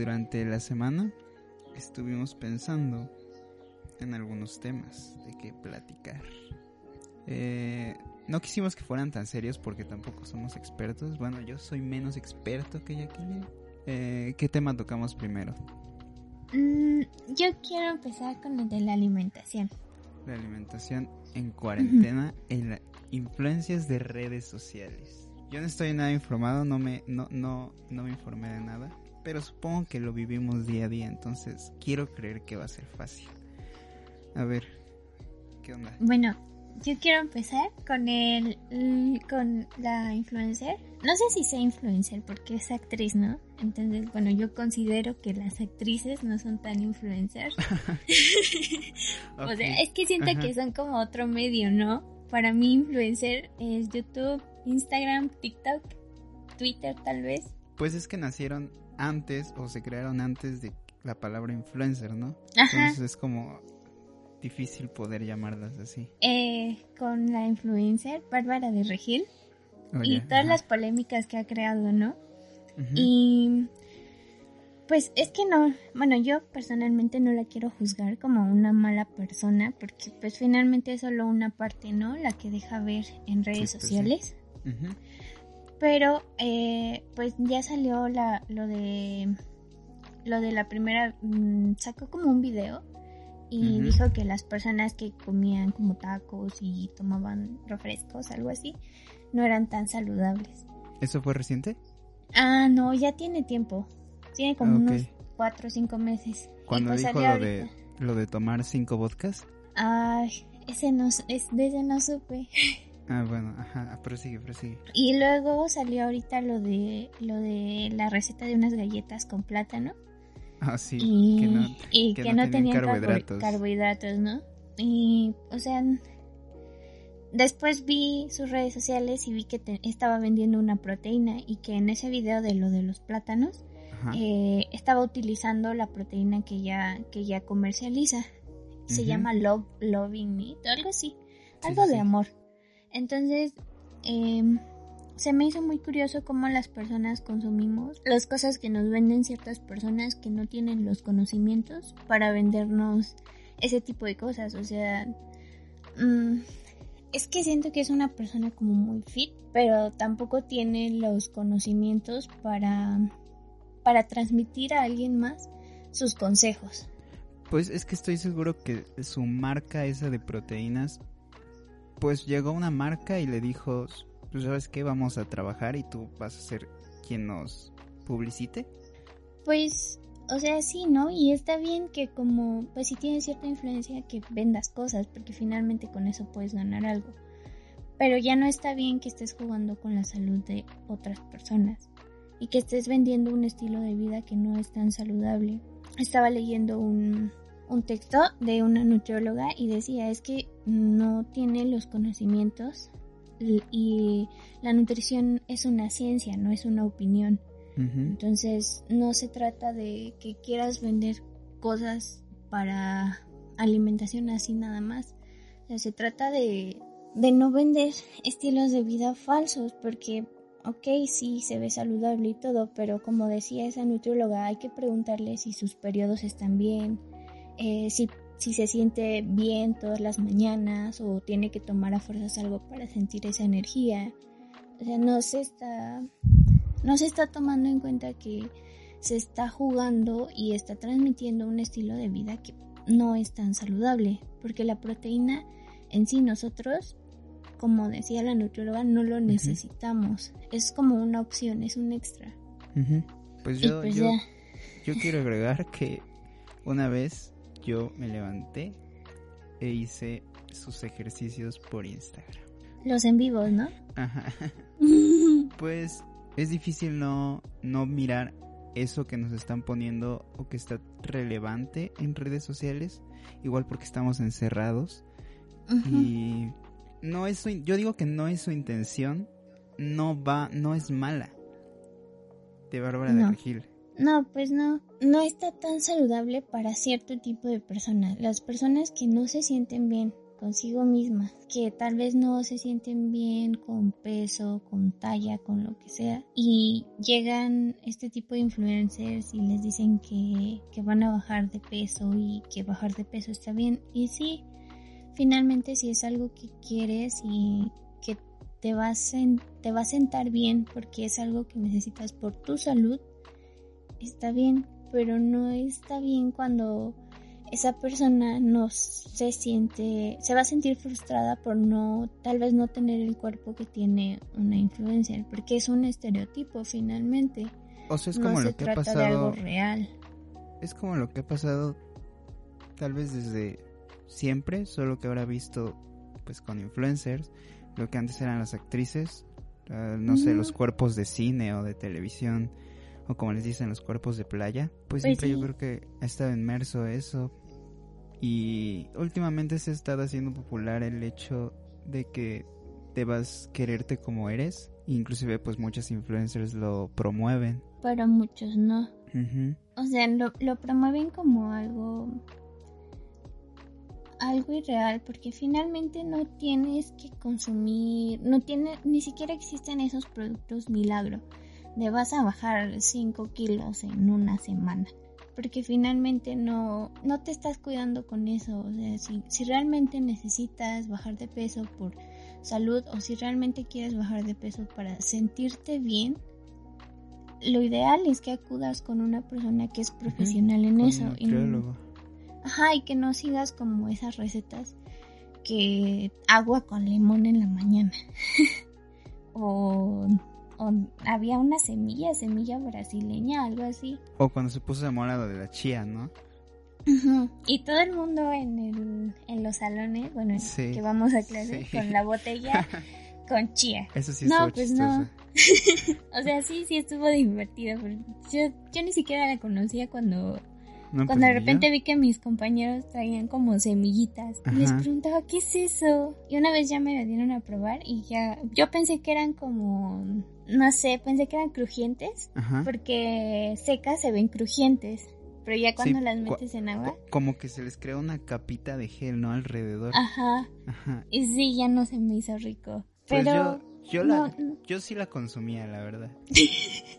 Durante la semana estuvimos pensando en algunos temas de qué platicar. Eh, no quisimos que fueran tan serios porque tampoco somos expertos. Bueno, yo soy menos experto que Jacqueline. Eh, ¿Qué tema tocamos primero? Mm, yo quiero empezar con el de la alimentación. La alimentación en cuarentena en las influencias de redes sociales. Yo no estoy nada informado, no me, no, no, no me informé de nada, pero supongo que lo vivimos día a día, entonces quiero creer que va a ser fácil. A ver, ¿qué onda? Bueno, yo quiero empezar con el con la influencer. No sé si sea influencer porque es actriz, ¿no? Entonces, bueno, yo considero que las actrices no son tan influencers. o sea, es que siento que son como otro medio, ¿no? Para mí influencer es YouTube, Instagram, TikTok, Twitter tal vez. Pues es que nacieron antes o se crearon antes de la palabra influencer, ¿no? Ajá. Entonces es como difícil poder llamarlas así. Eh, con la influencer Bárbara de Regil y todas las polémicas que ha creado, ¿no? Y pues es que no, bueno, yo personalmente no la quiero juzgar como una mala persona porque pues finalmente es solo una parte, ¿no? La que deja ver en redes pues sociales. Pero eh, pues ya salió la, lo de lo de la primera, mm, sacó como un video y dijo que las personas que comían como tacos y tomaban refrescos, algo así, no eran tan saludables. ¿Eso fue reciente? Ah, no, ya tiene tiempo. Tiene como unos cuatro o cinco meses. ¿Cuándo pues dijo lo de, lo de tomar cinco vodkas? Ay, ese no, es, de ese no supe. Ah, bueno, ajá, prosigue, prosigue. Y luego salió ahorita lo de, lo de la receta de unas galletas con plátano. Ah, sí. Y que no, tenían carbohidratos. carbohidratos, ¿no? Y, o sea, después vi sus redes sociales y vi que estaba vendiendo una proteína y que en ese video de lo de los plátanos eh, estaba utilizando la proteína que ya, que ya comercializa. Se llama Love, Loving Meat, algo así, algo de amor. Entonces, eh, se me hizo muy curioso cómo las personas consumimos las cosas que nos venden ciertas personas que no tienen los conocimientos para vendernos ese tipo de cosas. O sea, mm, es que siento que es una persona como muy fit, pero tampoco tiene los conocimientos para, para transmitir a alguien más sus consejos. Pues es que estoy seguro que su marca esa de proteínas, pues llegó una marca y le dijo, pues sabes qué, vamos a trabajar y tú vas a ser quien nos publicite. Pues, o sea, sí, ¿no? Y está bien que como, pues si tienes cierta influencia que vendas cosas, porque finalmente con eso puedes ganar algo. Pero ya no está bien que estés jugando con la salud de otras personas y que estés vendiendo un estilo de vida que no es tan saludable. Estaba leyendo un, un texto de una nutrióloga y decía es que no tiene los conocimientos y la nutrición es una ciencia, no es una opinión. Entonces no se trata de que quieras vender cosas para alimentación así nada más. se trata de, de no vender estilos de vida falsos porque, ok, sí, se ve saludable y todo, pero como decía esa nutrióloga, hay que preguntarle si sus periodos están bien, eh, si si se siente bien todas las mañanas o tiene que tomar a fuerzas algo para sentir esa energía. O sea, no se está no se está tomando en cuenta que se está jugando y está transmitiendo un estilo de vida que no es tan saludable, porque la proteína en sí nosotros, como decía la nutrióloga, no lo necesitamos. Es como una opción, es un extra. Pues yo, pues yo, yo quiero agregar que una vez yo me levanté e hice sus ejercicios por Instagram. Los en vivos, ¿no? Ajá. pues es difícil no, no mirar eso que nos están poniendo o que está relevante en redes sociales, igual porque estamos encerrados. Y no es yo digo que no es su intención, no va, no es mala. De Bárbara de Regil. No, pues no, no está tan saludable para cierto tipo de personas. Las personas que no se sienten bien consigo mismas, que tal vez no se sienten bien con peso, con talla, con lo que sea, y llegan este tipo de influencers y les dicen que, que van a bajar de peso y que bajar de peso está bien. Y sí, finalmente si es algo que quieres y que te va, te va a sentar bien porque es algo que necesitas por tu salud, está bien, pero no está bien cuando esa persona no se siente, se va a sentir frustrada por no, tal vez no tener el cuerpo que tiene una influencer, porque es un estereotipo finalmente. O sea, es como lo que ha pasado. De algo real. Es como lo que ha pasado tal vez desde siempre, solo que ahora visto pues con influencers, lo que antes eran las actrices, ah, no sé, los cuerpos de cine o de televisión o como les dicen los cuerpos de playa, pues, pues siempre yo creo que ha estado inmerso eso. Y últimamente se ha estado haciendo popular el hecho de que debas quererte como eres. Inclusive pues muchos influencers lo promueven. Pero muchos no. O sea, lo, lo promueven como algo algo irreal porque finalmente no tienes que consumir, no tiene, ni siquiera existen esos productos milagro de vas a bajar 5 kilos en una semana. Porque finalmente no, no te estás cuidando con eso. O sea, si, si realmente necesitas bajar de peso por salud o si realmente quieres bajar de peso para sentirte bien, lo ideal es que acudas con una persona que es profesional en eso. Y ajá, y que no sigas como esas recetas que agua con limón en la mañana. o había una semilla, semilla brasileña, algo así. O cuando se puso de moda lo de la chía, ¿no? Y todo el mundo en, el, en los salones, bueno, que vamos a clase, con la botella con chía. Eso sí No, pues no. o sea, sí, sí estuvo divertido. yo, yo ni siquiera la conocía cuando cuando de repente vi que mis compañeros traían como semillitas, les preguntaba, ¿qué es eso? Y una vez ya me lo dieron a probar y ya, yo pensé que eran como, no sé, pensé que eran crujientes, porque secas se ven crujientes. Pero ya cuando las metes en agua. Como que se les crea una capita de gel, ¿no? Alrededor. Ajá. Ajá. Y sí, ya no se me hizo rico. Pues pero. Yo, yo, yo sí la consumía, la verdad.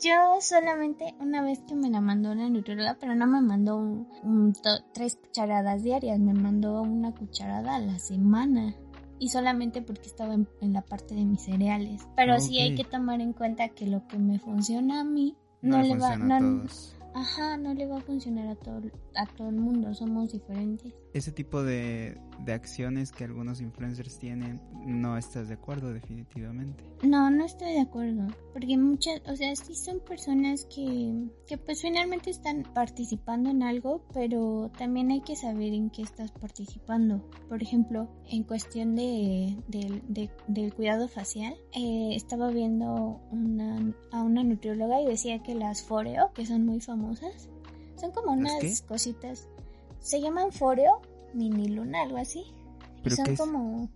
Yo solamente una vez que me la mandó una nutrióloga, pero no me mandó un, tres cucharadas diarias, me mandó una cucharada a la semana. Y solamente porque estaba en, la parte de mis cereales. Pero sí hay que tomar en cuenta que lo que me funciona a mí no, le va a todos. Ajá, no le va a funcionar a todo, a todo el mundo, somos diferentes. Ese tipo de, de acciones que algunos influencers tienen, no estás de acuerdo definitivamente. No, no estoy de acuerdo, porque muchas, o sea, sí son personas que, que pues finalmente están participando en algo, pero también hay que saber en qué estás participando. Por ejemplo, en cuestión de, del cuidado facial, eh, estaba viendo una, a una nutrióloga y decía que las Foreo, que son muy famosas, son como unas cositas, se llaman Foreo mini luna, algo así. son como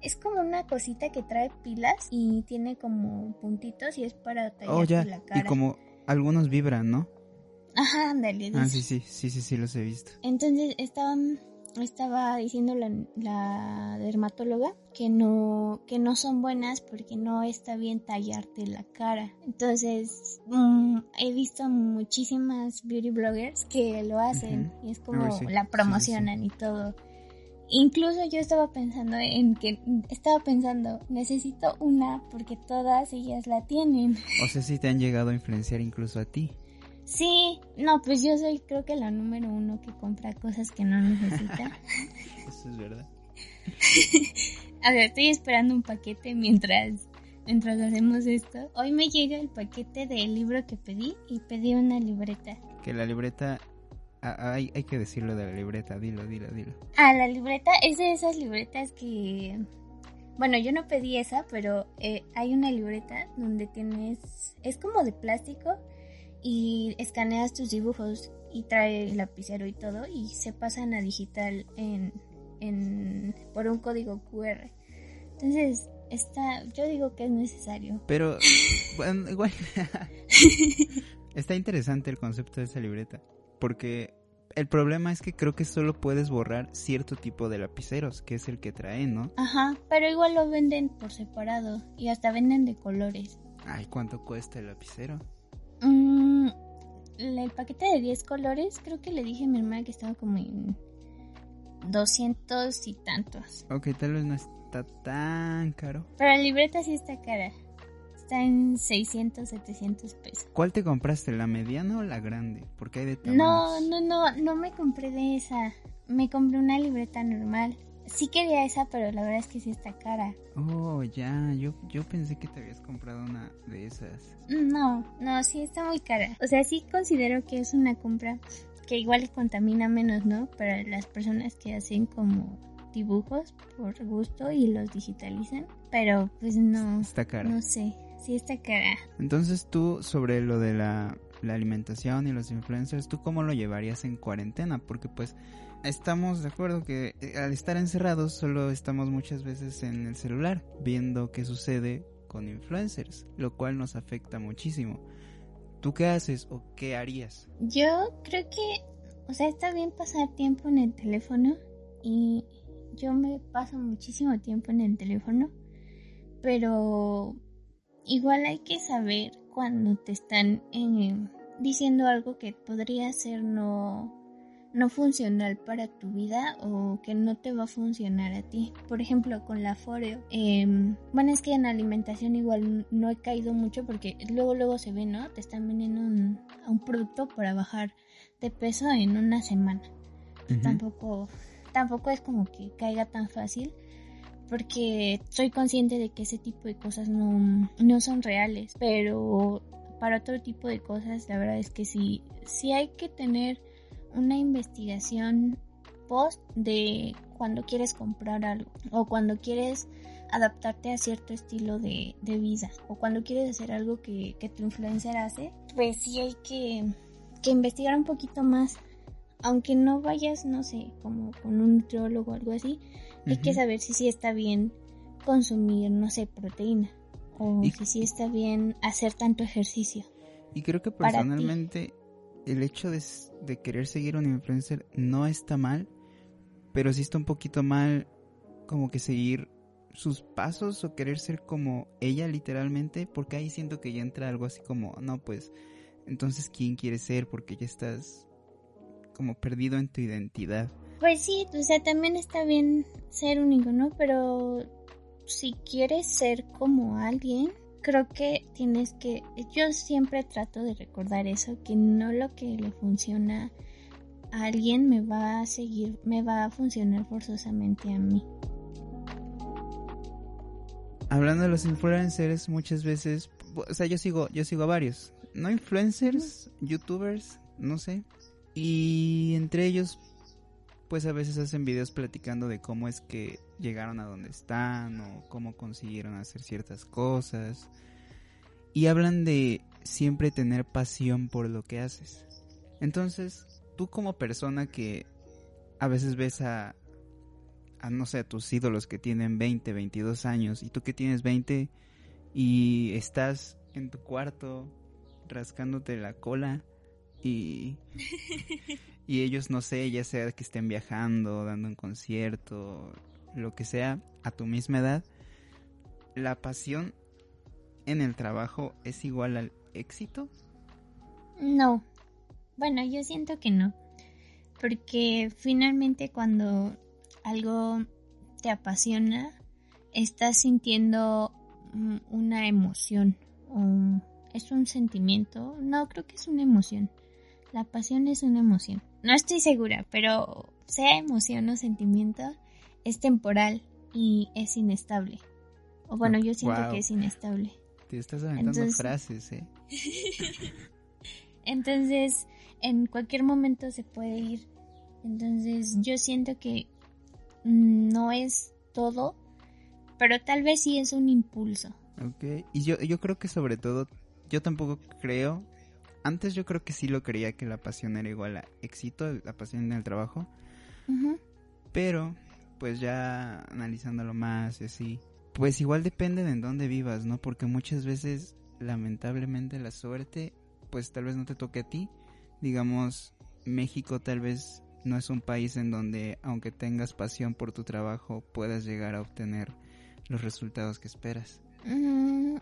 es como una cosita que trae pilas y tiene como puntitos y es para tallar oh, la cara. Y como algunos vibran, ¿no? Ajá, ándale. Ah, sí, sí, sí, sí, sí, los he visto. Entonces estaban estaba diciendo la, dermatóloga que no que no son buenas porque no está bien tallarte la cara. Entonces mm, he visto muchísimas beauty bloggers que lo hacen y es como la promocionan y todo. Incluso yo estaba pensando en que estaba pensando necesito una porque todas ellas la tienen. O sea si te han llegado a influenciar incluso a ti Sí, no, pues yo soy creo que la número uno que compra cosas que no necesita. Eso es verdad. a ver, estoy esperando un paquete mientras, mientras hacemos esto. Hoy me llega el paquete del libro que pedí y pedí una libreta. Que la libreta... Ah, hay, hay que decirlo de la libreta, dilo, dilo, dilo. Ah, la libreta es de esas libretas que... Bueno, yo no pedí esa, pero eh, hay una libreta donde tienes... Es como de plástico y escaneas tus dibujos y trae el lapicero y todo y se pasan a digital en, en por un código QR. Entonces, está, yo digo que es necesario. Pero, bueno, igual, está interesante el concepto de esa libreta, porque el problema es que creo que solo puedes borrar cierto tipo de lapiceros, que es el que trae, ¿no? Ajá, pero igual lo venden por separado y hasta venden de colores. Ay, ¿cuánto cuesta el lapicero? El paquete de 10 colores, creo que le dije a mi hermana que estaba como en 200 y tantos. Ok, tal vez no está tan caro. Pero la libreta sí está cara. Está en 600, 700 pesos. ¿Cuál te compraste, la mediana o la grande? Porque hay de No, no, no, no me compré de esa. Me compré una libreta normal. Sí quería esa, pero la verdad es que sí está cara. Oh, ya, yo, yo pensé que te habías comprado una de esas. No, no, sí está muy cara. O sea, sí considero que es una compra que igual contamina menos, ¿no? Para las personas que hacen como dibujos por gusto y los digitalizan. Pero pues no. Está cara. No sé sí está cara. Entonces tú, sobre lo de la, alimentación y los influencers, ¿tú cómo lo llevarías en cuarentena? Porque pues estamos de acuerdo que eh, al estar encerrados solo estamos muchas veces en el celular viendo qué sucede con influencers, lo cual nos afecta muchísimo. ¿Tú qué haces o qué harías? Yo creo que, o sea, está bien pasar tiempo en el teléfono y yo me paso muchísimo tiempo en el teléfono, pero Igual hay que saber cuando te están eh, diciendo algo que podría ser no, no funcional para tu vida o que no te va a funcionar a ti. Por ejemplo, con la foreo. Em, bueno, es que en alimentación igual no he caído mucho porque luego luego se ve, ¿no? Te están vendiendo un, un producto para bajar de peso en una semana. Tampoco tampoco es como que caiga tan fácil porque soy consciente de que ese tipo de cosas no, no son reales, pero para otro tipo de cosas la verdad es que sí, sí hay que tener una investigación post de cuando quieres comprar algo o cuando quieres adaptarte a cierto estilo de, de vida o cuando quieres hacer algo que, que, tu influencer hace, pues sí hay que, que investigar un poquito más. Aunque no vayas, no sé, como con un nutriólogo o algo así, hay que saber si sí está bien consumir, no sé, proteína. O si sí está bien hacer tanto ejercicio. Y creo que personalmente el hecho de, querer seguir un influencer no está mal, pero sí está un poquito mal como que seguir sus pasos o querer ser como ella literalmente, porque ahí siento que ya entra algo así como, no, pues, entonces, ¿quién quieres ser? Porque ya estás como perdido en tu identidad. Pues sí, o sea, también está bien ser único, ¿no? Pero si quieres ser como alguien, creo que tienes que, yo siempre trato de recordar eso, que no lo que le funciona a alguien me va a seguir, me va a funcionar forzosamente a mí. Hablando de los influencers, muchas veces, o sea, yo sigo, yo sigo a varios, no influencers, youtubers, no sé, y entre ellos pues a veces hacen videos platicando de cómo es que llegaron a donde están o cómo consiguieron hacer ciertas cosas. Y hablan de siempre tener pasión por lo que haces. Entonces, tú como persona que a veces ves a, a no sé, a tus ídolos que tienen 20, 22 años y tú que tienes 20 y estás en tu cuarto rascándote la cola y y ellos, no sé, ya sea que estén viajando, dando un concierto, lo que sea, a tu misma edad, ¿la pasión en el trabajo es igual al éxito? No. Bueno, yo siento que no. Porque finalmente cuando algo te apasiona, estás sintiendo una emoción. O es un sentimiento. No, creo que es una emoción. La pasión es una emoción. No estoy segura, pero sea emoción o sentimiento, es temporal y es inestable. O bueno, yo siento que es inestable. Te estás aventando frases, ¿eh? Entonces, en cualquier momento se puede ir. Entonces, yo siento que no es todo, pero tal vez sí es un impulso. Ok, y yo, yo creo que sobre todo, yo tampoco creo antes yo creo que sí lo creía que la pasión era igual a éxito, la pasión en el trabajo. Pero, pues ya analizándolo más y así, pues igual depende de en dónde vivas, ¿no? Porque muchas veces, lamentablemente, la suerte, pues tal vez no te toque a ti. Digamos, México tal vez no es un país en donde aunque tengas pasión por tu trabajo puedas llegar a obtener los resultados que esperas. Mm,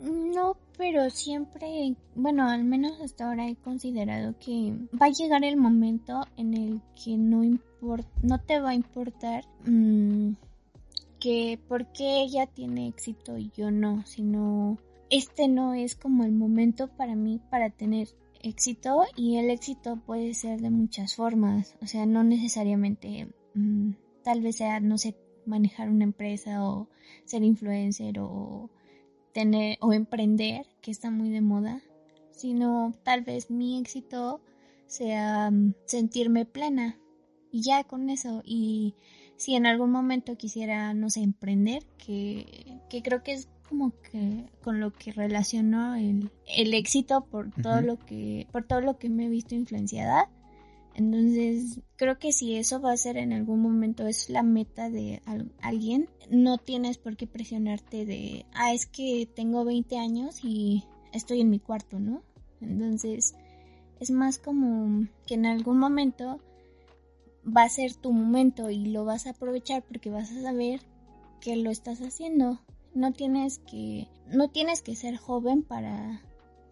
no, pero siempre, bueno, al menos hasta ahora he considerado que va a llegar el momento en el que no no te va a importar mm, que porque ella tiene éxito y yo no, sino este no es como el momento para mí para tener éxito y el éxito puede ser de muchas formas, o sea, no necesariamente mm, tal vez sea, no sé, manejar una empresa o ser influencer o tener o emprender, que está muy de moda, sino tal vez mi éxito sea mm, sentirme plena. Y ya con eso y si en algún momento quisiera, no sé, emprender, que, que creo que es como que con lo que relaciono el, el éxito por todo lo que por todo lo que me he visto influenciada entonces creo que si eso va a ser en algún momento es la meta de alguien no tienes por qué presionarte de ah es que tengo 20 años y estoy en mi cuarto no entonces es más como que en algún momento va a ser tu momento y lo vas a aprovechar porque vas a saber que lo estás haciendo no tienes que, no tienes que ser joven para,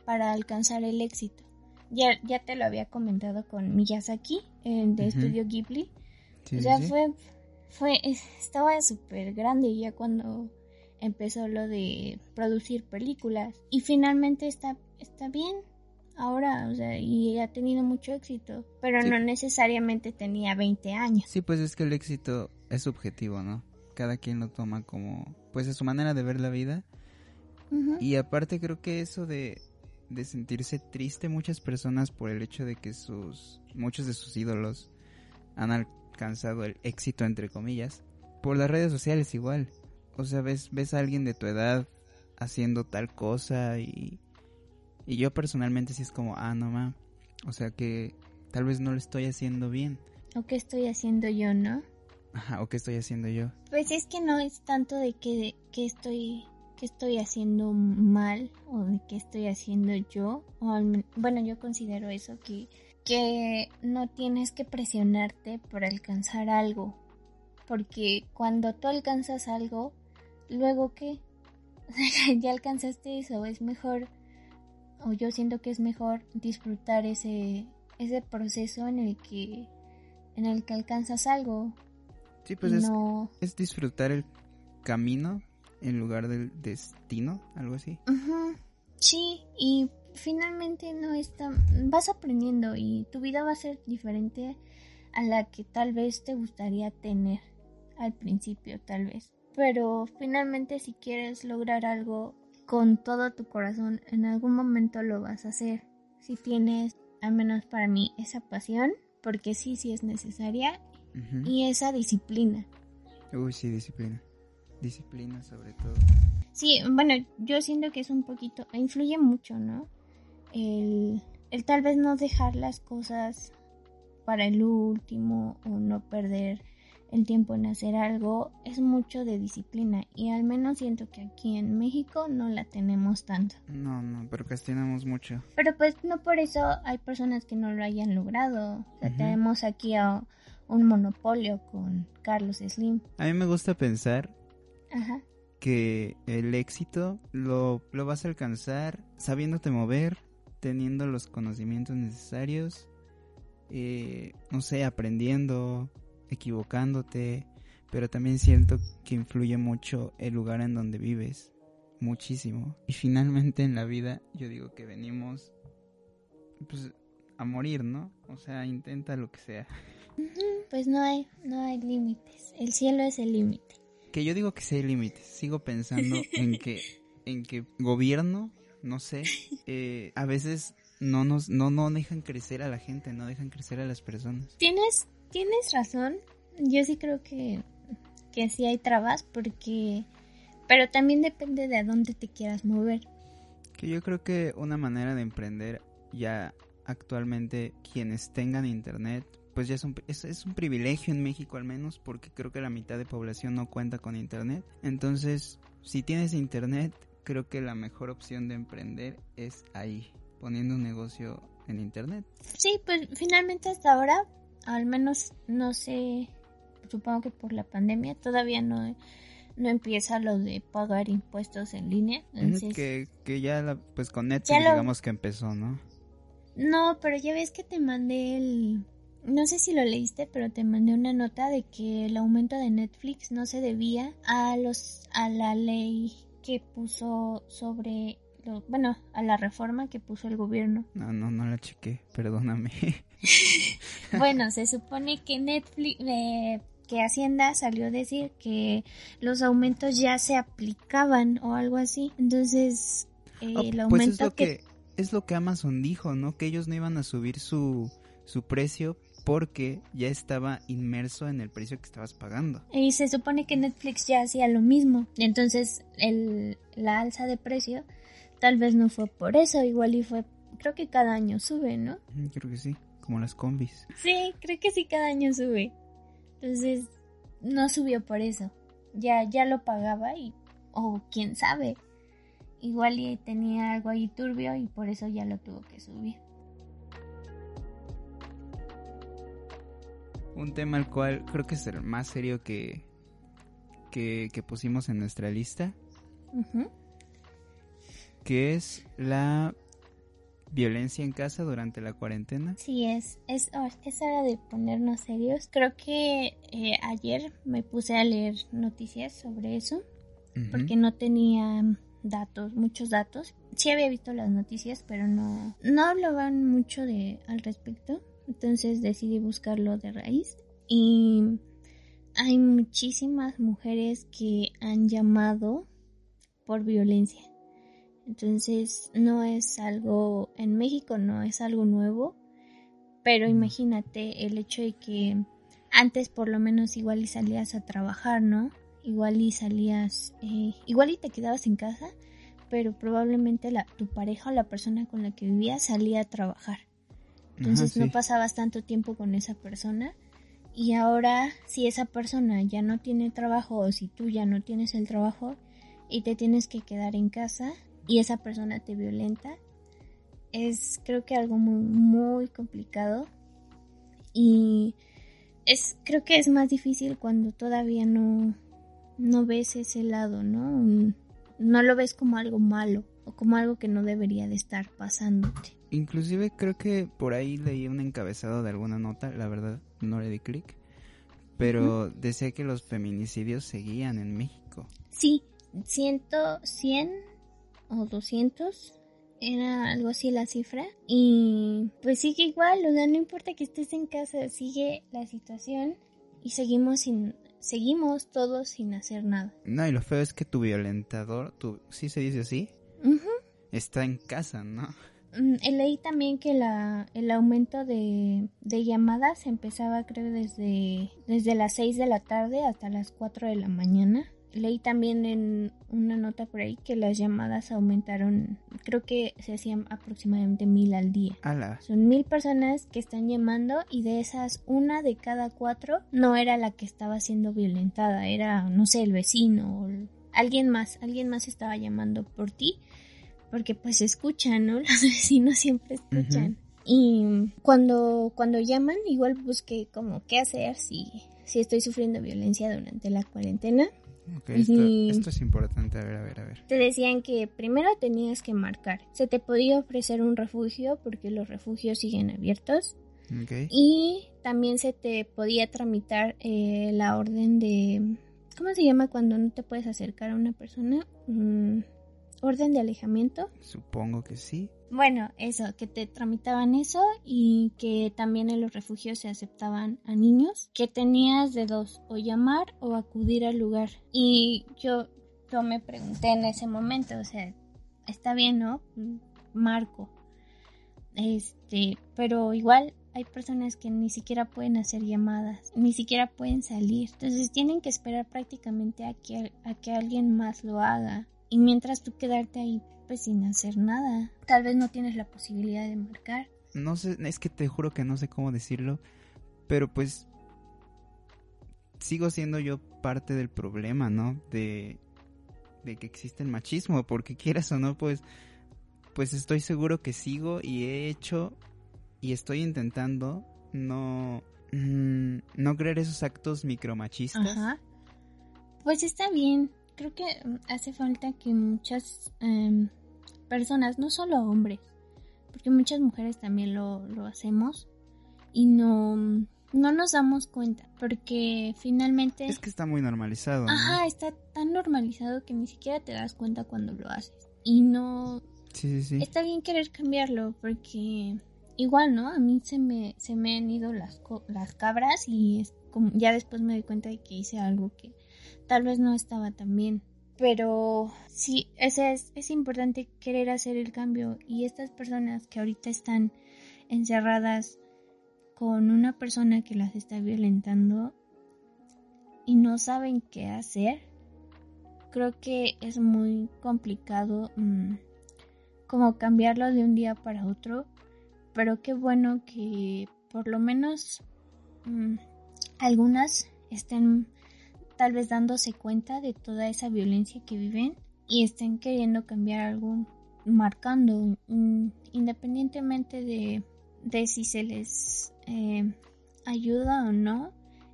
para alcanzar el éxito. Ya, ya te lo había comentado con Miyazaki, en de Estudio Ghibli. o sea, fue, fue, estaba súper grande ya cuando empezó lo de producir películas. Y finalmente está, está bien ahora, o sea, y ha tenido mucho éxito, pero no necesariamente tenía 20 años. Sí, pues es que el éxito es subjetivo, ¿no? Cada quien lo toma como pues es su manera de ver la vida. Y aparte creo que eso de, de sentirse triste muchas personas por el hecho de que sus muchos de sus ídolos han alcanzado el éxito entre comillas por las redes sociales igual. O sea, ves ves a alguien de tu edad haciendo tal cosa y y yo personalmente sí es como, ah, no ma, o sea que tal vez no lo estoy haciendo bien. O qué estoy haciendo yo, ¿no? Ajá, o qué estoy haciendo yo. Pues es que no es tanto de que, que estoy que estoy haciendo mal o de qué estoy haciendo yo. O bueno, yo considero eso que, que no tienes que presionarte por alcanzar algo. Porque cuando tú alcanzas algo, luego qué? ya alcanzaste eso, es mejor o yo siento que es mejor disfrutar ese ese proceso en el que en el que alcanzas algo Sí, pues es, disfrutar el camino en lugar del destino, algo así. Sí, y finalmente no está, vas aprendiendo y tu vida va a ser diferente a la que tal vez te gustaría tener al principio, tal vez. Pero finalmente si quieres lograr algo con todo tu corazón, en algún momento lo vas a hacer. Si tienes, al menos para mí, esa pasión, porque sí, sí es necesaria y esa disciplina. Uy, sí, disciplina. Disciplina sobre todo. Sí, bueno, yo siento que es un poquito, influye mucho, ¿no? El, el tal vez no dejar las cosas para el último o no perder el tiempo en hacer algo es mucho de disciplina y al menos siento que aquí en México no la tenemos tanto. No, no, pero castigamos mucho. Pero pues no por eso hay personas que no lo hayan logrado. O sea, tenemos aquí a un monopolio con Carlos Slim. A mí me gusta pensar que el éxito lo, lo vas a alcanzar sabiéndote mover, teniendo los conocimientos necesarios, eh, no sé, aprendiendo, equivocándote, pero también siento que influye mucho el lugar en donde vives, muchísimo. Y finalmente en la vida yo digo que venimos pues a morir, ¿no? O sea, intenta lo que sea. Pues no hay, no hay límites. El cielo es el límite. Que yo digo que sí hay límites. Sigo pensando en que, en que gobierno, no sé, eh, a veces no nos, no, no dejan crecer a la gente, no dejan crecer a las personas. Tienes, tienes razón. Yo sí creo que, que sí hay trabas porque, pero también depende de a dónde te quieras mover. Que yo creo que una manera de emprender ya actualmente quienes tengan internet pues ya es un, es, un privilegio en México al menos porque creo que la mitad de población no cuenta con internet. Entonces, si tienes internet, creo que la mejor opción de emprender es ahí, poniendo un negocio en internet. Sí, pues finalmente hasta ahora, al menos no sé, supongo que por la pandemia todavía no, no empieza lo de pagar impuestos en línea. que, que ya, pues con Netflix digamos que empezó, ¿no? No, pero ya ves que te mandé el... No sé si lo leíste, pero te mandé una nota de que el aumento de Netflix no se debía a los a la ley que puso sobre bueno, a la reforma que puso el gobierno. No, no, no la chequé, perdóname. bueno, se supone que Netflix, eh, que Hacienda salió a decir que los aumentos ya se aplicaban o algo así. Entonces, eh, oh, el aumento pues es lo que... Es lo que Amazon dijo, ¿no? Que ellos no iban a subir su, su precio porque ya estaba inmerso en el precio que estabas pagando. Y se supone que Netflix ya hacía lo mismo. Entonces, el, la alza de precio Tal vez no fue por eso, igual y fue, creo que cada año sube, ¿no? Creo que sí, como las combis. Sí, creo que sí cada año sube. Entonces, no subió por eso. Ya, ya lo pagaba y, o quién sabe, igual y tenía algo ahí turbio y por eso ya lo tuvo que subir. Un tema al cual creo que es el más serio que, que, pusimos en nuestra lista que es la violencia en casa durante la cuarentena. Sí, es, es, es hora de ponernos serios. Creo que eh, ayer me puse a leer noticias sobre eso, porque no tenía datos, muchos datos. Sí había visto las noticias, pero no, no hablaban mucho de, al respecto. Entonces decidí buscarlo de raíz. Y hay muchísimas mujeres que han llamado por violencia entonces no es algo, en México no es algo nuevo, pero imagínate el hecho de que antes por lo menos igual y salías a trabajar, ¿no? Igual y salías, eh, igual y te quedabas en casa, pero probablemente la, tu pareja o la persona con la que vivías salía a trabajar. Entonces no pasabas tanto tiempo con esa persona. Y ahora, si esa persona ya no tiene trabajo o si tú ya no tienes el trabajo y te tienes que quedar en casa, y esa persona te violenta, es creo que algo muy, muy complicado. Y es, creo que es más difícil cuando todavía no, no ves ese lado, ¿no? No lo ves como algo malo o como algo que no debería de estar pasándote. Inclusive creo que por ahí leí un encabezado de alguna nota, la verdad no le di clic, pero decía que los feminicidios seguían en México. Sí, ciento, cien o 200 era algo así la cifra y pues sigue igual, o sea, no importa que estés en casa, sigue la situación y seguimos sin seguimos todos sin hacer nada. No, y lo feo es que tu violentador, tu sí se dice así, está en casa, ¿no? Mm, leí también que la, el aumento de, de llamadas empezaba creo desde, desde las 6 de la tarde hasta las 4 de la mañana. Leí también en una nota por ahí que las llamadas aumentaron, creo que se hacían aproximadamente mil al día. Son mil personas que están llamando y de esas una de cada cuatro no era la que estaba siendo violentada, era, no sé, el vecino o alguien más, alguien más estaba llamando por ti porque pues escuchan, ¿no? Los vecinos siempre escuchan. Y cuando, cuando llaman, igual busqué como qué hacer si, si estoy sufriendo violencia durante la cuarentena esto, es importante, a ver, a ver, a ver. Te decían que primero tenías que marcar. Se te podía ofrecer un refugio porque los refugios siguen abiertos. Y también se te podía tramitar eh, la orden de... ¿Cómo se llama cuando no te puedes acercar a una persona? Mm, orden de alejamiento. Supongo que sí. Bueno, eso, que te tramitaban eso y que también en los refugios se aceptaban a niños, que tenías de dos, o llamar o acudir al lugar. Y yo, yo me pregunté en ese momento, o sea, está bien, ¿no? Marco. Este, pero igual hay personas que ni siquiera pueden hacer llamadas, ni siquiera pueden salir. Entonces tienen que esperar prácticamente a que, a que alguien más lo haga. Y mientras tú quedarte ahí pues sin hacer nada. Tal vez no tienes la posibilidad de marcar. No sé, es que te juro que no sé cómo decirlo, pero pues sigo siendo yo parte del problema, ¿no? De, de que existe el machismo, porque quieras o no, pues, pues estoy seguro que sigo y he hecho y estoy intentando no, mm, no creer esos actos micromachistas. Ajá. Pues está bien. Creo que mm, hace falta que muchas em, personas, no solo hombres, porque muchas mujeres también lo, lo hacemos y no, no nos damos cuenta, porque finalmente... Es que está muy normalizado. Ajá, está tan normalizado que ni siquiera te das cuenta cuando lo haces. Y no... Sí, sí, sí. Está bien querer cambiarlo, porque igual, ¿no? A mí se me, se me han ido las, las cabras y es como, ya después me doy cuenta de que hice algo que tal vez no estaba tan bien. Pero sí, es, es importante querer hacer el cambio y estas personas que ahorita están encerradas con una persona que las está violentando y no saben qué hacer, creo que es muy complicado mm, como cambiarlo de un día para otro, pero qué bueno que por lo menos mm, algunas estén tal vez dándose cuenta de toda esa violencia que viven y estén queriendo cambiar algo, marcando, independientemente de, de, si se les eh, ayuda o no,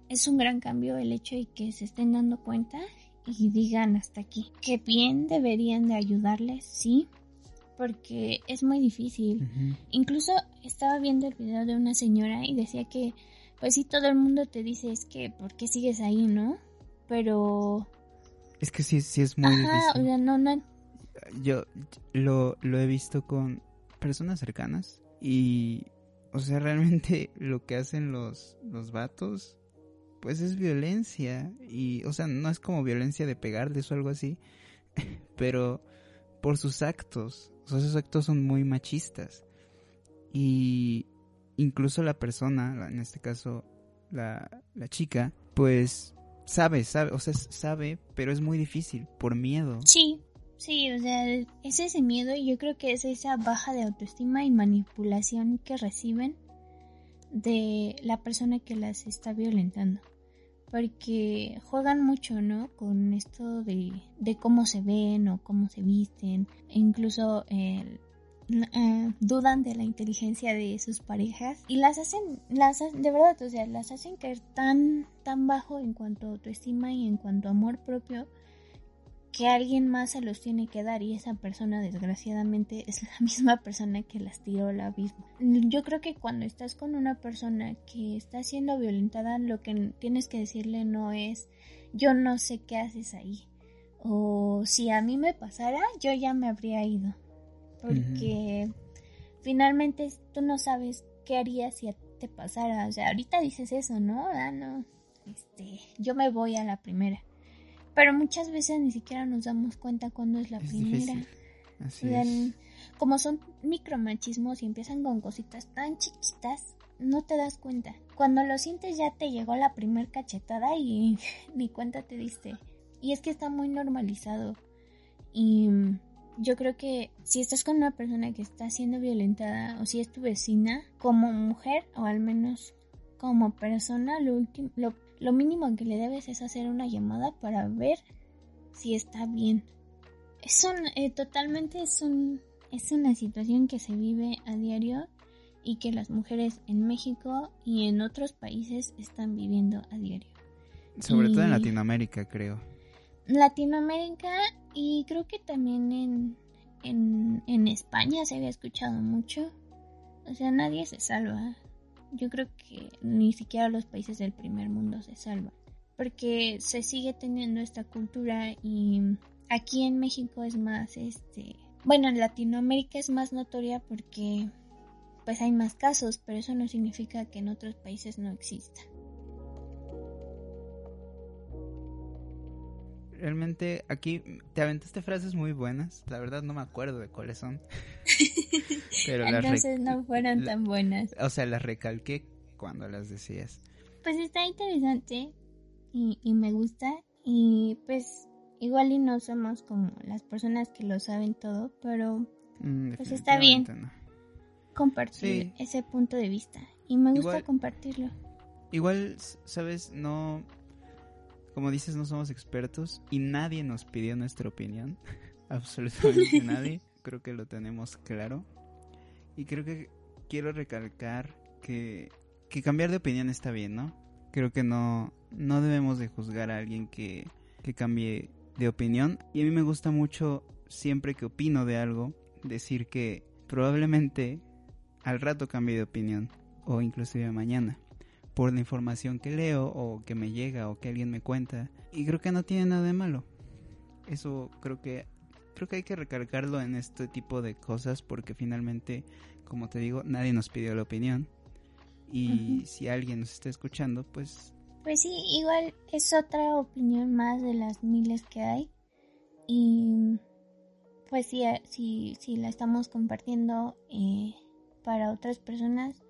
es un gran cambio el hecho de que se estén dando cuenta y digan hasta aquí. Que bien deberían de ayudarles, sí, porque es muy difícil. Incluso estaba viendo el video de una señora y decía que, pues sí, todo el mundo te dice es que, ¿por qué sigues ahí, no? Pero... Es que sí, sí es muy difícil. no, no. Yo lo, lo he visto con personas cercanas y, o sea, realmente lo que hacen los, los vatos, pues es violencia y, o sea, no es como violencia de pegarles o algo así, pero por sus actos, o sea, esos actos son muy machistas y incluso la persona, en este caso la, la chica, pues sabe, sabe, o sea, sabe, pero es muy difícil por miedo. Sí, sí, o sea, es ese miedo y yo creo que es esa baja de autoestima y manipulación que reciben de la persona que las está violentando. Porque juegan mucho, ¿no? Con esto de, de cómo se ven o cómo se visten. E incluso el eh, dudan de la inteligencia de sus parejas y las hacen, las de verdad, o sea, las hacen caer tan, tan bajo en cuanto a autoestima y en cuanto a amor propio que alguien más se los tiene que dar y esa persona desgraciadamente es la misma persona que las tiró al abismo. Yo creo que cuando estás con una persona que está siendo violentada, lo que tienes que decirle no es yo no sé qué haces ahí o si a mí me pasara yo ya me habría ido porque finalmente tú no sabes qué harías si te pasara. O sea, ahorita dices eso, ¿no? Ah, no, este, yo me voy a la primera. Pero muchas veces ni siquiera nos damos cuenta cuando es la primera. Así es. Como son micromachismos y empiezan con cositas tan chiquitas, no te das cuenta. Cuando lo sientes ya te llegó la primer cachetada y ni cuenta te diste. Y es que está muy normalizado. Y yo creo que si estás con una persona que está siendo violentada o si es tu vecina, como mujer o al menos como persona, lo, lo, mínimo que le debes es hacer una llamada para ver si está bien. Es un, eh, totalmente es, un, es una situación que se vive a diario y que las mujeres en México y en otros países están viviendo a diario. Sobre todo en Latinoamérica, creo. Latinoamérica y creo que también en, en, en España se había escuchado mucho. O sea, nadie se salva. Yo creo que ni siquiera los países del primer mundo se salvan. Porque se sigue teniendo esta cultura y aquí en México es más, este, bueno, en Latinoamérica es más notoria porque pues hay más casos, pero eso no significa que en otros países no exista. Realmente aquí te aventaste frases muy buenas. La verdad no me acuerdo de cuáles son. Pero Entonces no fueron tan buenas. O sea, las recalqué cuando las decías. Pues está interesante y, y me gusta. Y pues igual y no somos como las personas que lo saben todo, pero mm, pues está bien compartir ese punto de vista. Y me gusta compartirlo. Igual, sabes, no como dices, no somos expertos y nadie nos pidió nuestra opinión. Absolutamente nadie. Creo que lo tenemos claro. Y creo que quiero recalcar que, que cambiar de opinión está bien, ¿no? Creo que no, no debemos de juzgar a alguien que, que cambie de opinión. Y a mí me gusta mucho, siempre que opino de algo, decir que probablemente al rato cambie de opinión o inclusive mañana por la información que leo o que me llega o que alguien me cuenta. Y creo que no tiene nada de malo. Eso creo que creo que hay que recalcarlo en este tipo de cosas porque finalmente como te digo nadie nos pidió la opinión. Y si alguien nos está escuchando pues pues sí igual es otra opinión más de las miles que hay. Y pues sí si, si la estamos compartiendo eh, para otras personas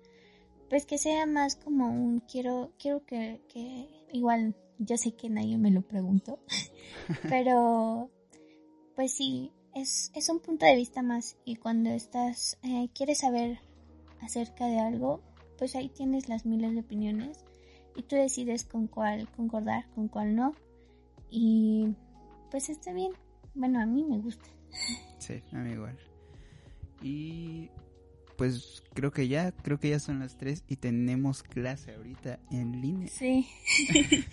pues que sea más como un quiero quiero que, que igual yo sé que nadie me lo preguntó pero pues sí es, es un punto de vista más y cuando estás eh, quieres saber acerca de algo pues ahí tienes las miles de opiniones y tú decides con cuál concordar con cuál no y pues está bien. Bueno a mí me gusta. Sí a mí igual. Y pues creo que ya, creo que ya son las 3 y tenemos clase ahorita en línea. Sí.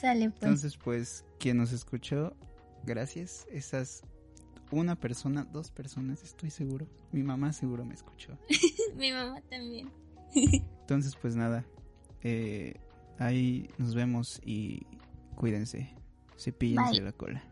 Sale pues. Entonces, pues, quien nos escuchó, gracias. Esas una persona, dos personas, estoy seguro. Mi mamá seguro me escuchó. Mi mamá también. Entonces, pues nada. Eh, ahí nos vemos y cuídense. Cepillense la cola.